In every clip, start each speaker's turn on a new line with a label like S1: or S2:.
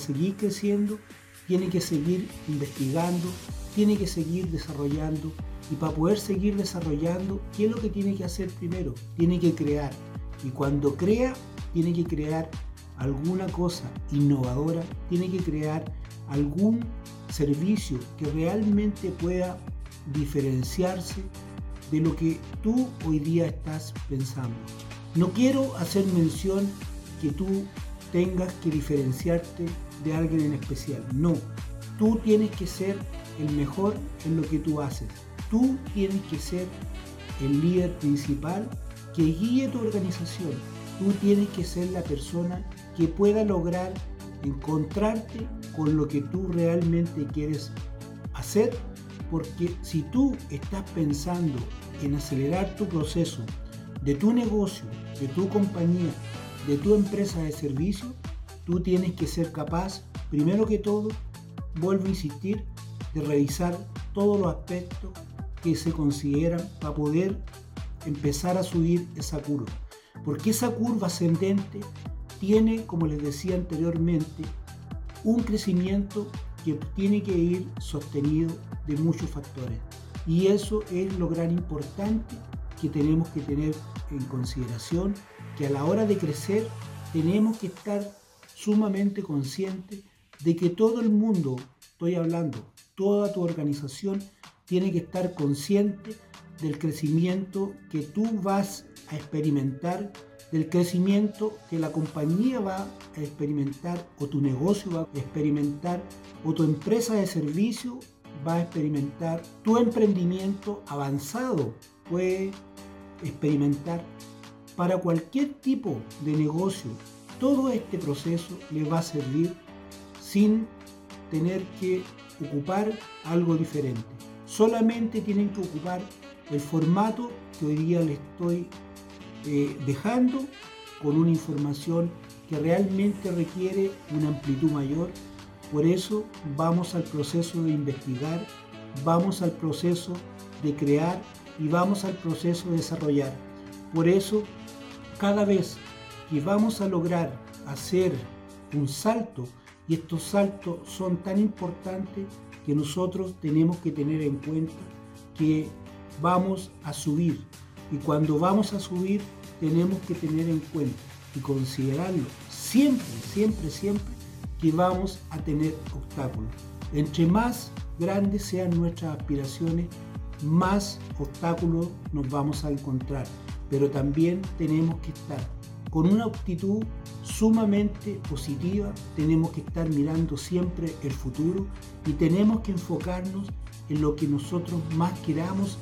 S1: seguir creciendo, tiene que seguir investigando, tiene que seguir desarrollando. Y para poder seguir desarrollando, ¿qué es lo que tiene que hacer primero? Tiene que crear. Y cuando crea, tiene que crear alguna cosa innovadora, tiene que crear algún servicio que realmente pueda diferenciarse de lo que tú hoy día estás pensando. No quiero hacer mención que tú tengas que diferenciarte de alguien en especial. No, tú tienes que ser el mejor en lo que tú haces. Tú tienes que ser el líder principal que guíe tu organización. Tú tienes que ser la persona que pueda lograr encontrarte con lo que tú realmente quieres hacer. Porque si tú estás pensando en acelerar tu proceso de tu negocio, de tu compañía, de tu empresa de servicio, tú tienes que ser capaz, primero que todo, vuelvo a insistir, de revisar todos los aspectos que se consideran para poder empezar a subir esa curva. Porque esa curva ascendente tiene, como les decía anteriormente, un crecimiento que tiene que ir sostenido de muchos factores. Y eso es lo gran importante que tenemos que tener en consideración, que a la hora de crecer tenemos que estar sumamente conscientes de que todo el mundo, estoy hablando, toda tu organización tiene que estar consciente del crecimiento que tú vas a experimentar, del crecimiento que la compañía va a experimentar o tu negocio va a experimentar o tu empresa de servicio va a experimentar, tu emprendimiento avanzado puede experimentar para cualquier tipo de negocio. Todo este proceso le va a servir sin tener que ocupar algo diferente. Solamente tienen que ocupar el formato que hoy día les estoy eh, dejando con una información que realmente requiere una amplitud mayor. Por eso vamos al proceso de investigar, vamos al proceso de crear y vamos al proceso de desarrollar. Por eso, cada vez que vamos a lograr hacer un salto, y estos saltos son tan importantes que nosotros tenemos que tener en cuenta que vamos a subir. Y cuando vamos a subir, tenemos que tener en cuenta y considerarlo siempre, siempre, siempre que vamos a tener obstáculos. Entre más grandes sean nuestras aspiraciones, más obstáculos nos vamos a encontrar. Pero también tenemos que estar con una actitud sumamente positiva, tenemos que estar mirando siempre el futuro y tenemos que enfocarnos en lo que nosotros más queramos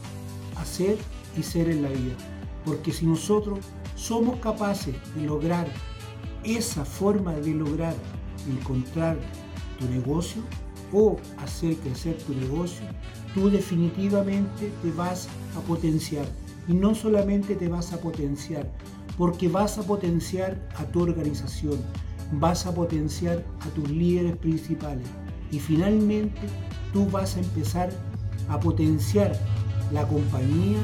S1: hacer y ser en la vida. Porque si nosotros somos capaces de lograr esa forma de lograr encontrar tu negocio o hacer crecer tu negocio, tú definitivamente te vas a potenciar. Y no solamente te vas a potenciar, porque vas a potenciar a tu organización, vas a potenciar a tus líderes principales y finalmente tú vas a empezar a potenciar la compañía,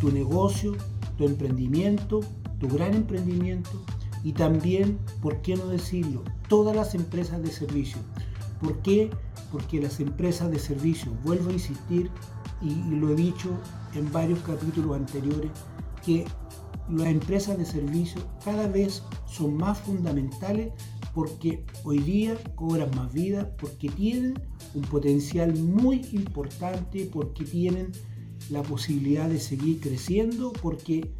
S1: tu negocio, tu emprendimiento, tu gran emprendimiento y también, ¿por qué no decirlo?, todas las empresas de servicio. ¿Por qué? Porque las empresas de servicio, vuelvo a insistir y, lo he dicho en varios capítulos anteriores, que las empresas de servicio cada vez son más fundamentales porque hoy día cobran más vida, porque tienen un potencial muy importante, porque tienen la posibilidad de seguir creciendo, porque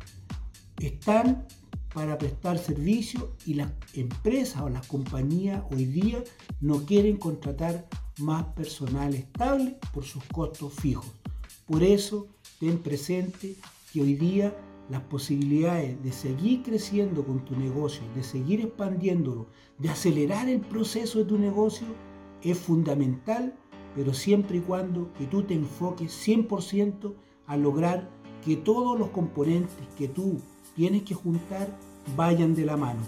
S1: están para prestar servicio y las empresas o las compañías hoy día no quieren contratar más personal estable por sus costos fijos. Por eso, ten presente que hoy día las posibilidades de seguir creciendo con tu negocio, de seguir expandiéndolo, de acelerar el proceso de tu negocio es fundamental, pero siempre y cuando que tú te enfoques 100% a lograr que todos los componentes que tú tienes que juntar vayan de la mano.